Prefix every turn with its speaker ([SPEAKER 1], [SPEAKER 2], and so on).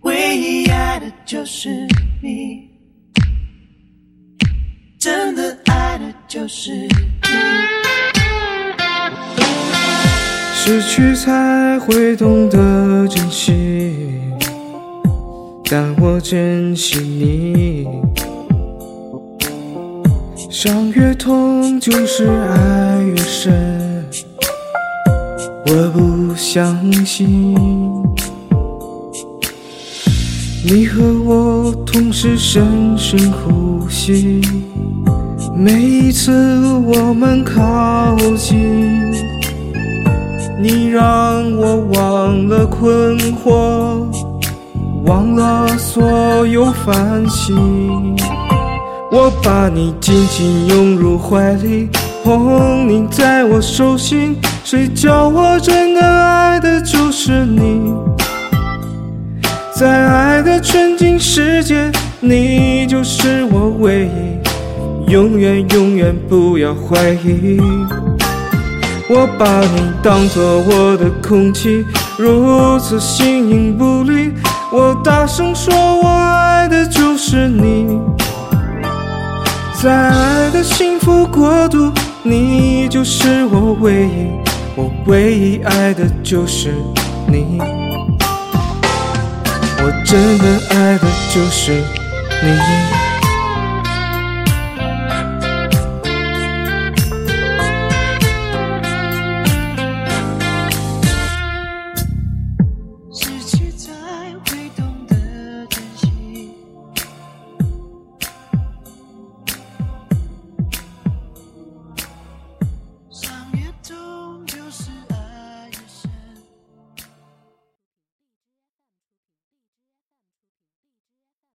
[SPEAKER 1] 唯一爱的就是你，真的爱的就是你。
[SPEAKER 2] 失去才会懂得珍惜，但我珍惜你。伤越痛，就是爱越深。我不相信，你和我同时深深呼吸，每一次我们靠近。你让我忘了困惑，忘了所有烦心。我把你紧紧拥入怀里，捧你在我手心。谁叫我真的爱的就是你？在爱的纯净世界，你就是我唯一，永远永远不要怀疑。我把你当作我的空气，如此形影不离。我大声说，我爱的就是你。在爱的幸福国度，你就是我唯一，我唯一爱的就是你。我真的爱的就是你。